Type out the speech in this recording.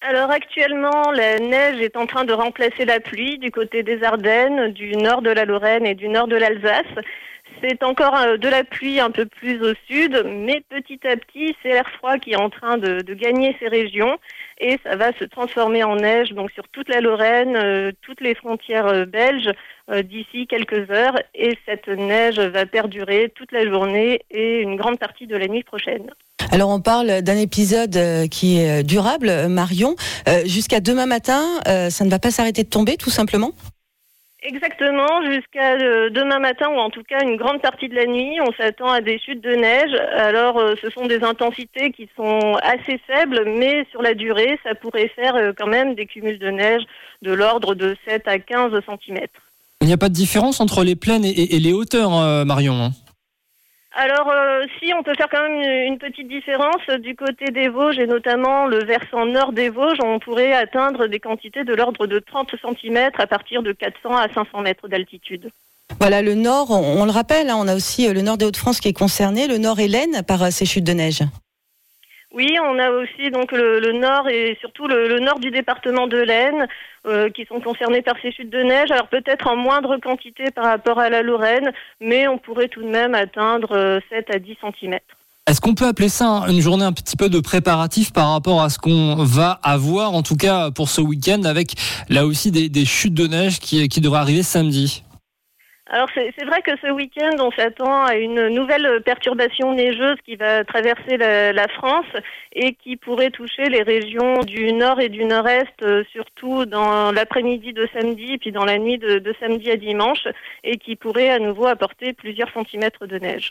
alors actuellement, la neige est en train de remplacer la pluie du côté des Ardennes, du nord de la Lorraine et du nord de l'Alsace. C'est encore euh, de la pluie un peu plus au sud, mais petit à petit, c'est l'air froid qui est en train de, gagner ces régions et ça va se transformer en neige donc sur toute la Lorraine, euh, toutes les frontières euh, belges d'ici quelques heures et cette neige va perdurer toute la journée et une grande partie de la nuit prochaine. Alors on parle d'un épisode qui est durable, Marion. Jusqu'à demain matin, ça ne va pas s'arrêter de tomber tout simplement? Exactement, jusqu'à euh, demain matin ou en tout cas une grande partie de la nuit, on s'attend à des chutes de neige. Alors euh, ce sont des intensités qui sont assez faibles, mais sur la durée, ça pourrait faire euh, quand même des cumuls de neige de l'ordre de 7 à 15 cm. Il n'y a pas de différence entre les plaines et, les hauteurs, Marion hein? Alors, euh, si, on peut faire quand même une, petite différence. Du côté des Vosges, et notamment le versant nord des Vosges, on pourrait atteindre des quantités de l'ordre de 30 cm à partir de 400 à 500 mètres d'altitude. Voilà, le nord, on, le rappelle, hein, on a aussi euh, le nord des Hauts-de-France qui est concerné, le nord Hélène par euh, ces chutes de neige. Oui, on a aussi donc le, nord et surtout le, nord du département de l'Aisne euh, qui sont concernés par ces chutes de neige. Alors peut-être en moindre quantité par rapport à la Lorraine, mais on pourrait tout de même atteindre 7 euh, à 10 cm. Est-ce qu'on peut appeler ça une journée un petit peu de préparatif par rapport à ce qu'on va avoir, en tout cas pour ce week-end, avec là aussi des, chutes de neige qui, qui devraient arriver samedi? Alors c'est vrai que ce week-end, on s'attend à une nouvelle perturbation neigeuse qui va traverser la, France et qui pourrait toucher les régions du nord et du nord-est, euh, surtout dans l'après-midi de samedi, puis dans la nuit de, de, samedi à dimanche, et qui pourrait à nouveau apporter plusieurs centimètres de neige.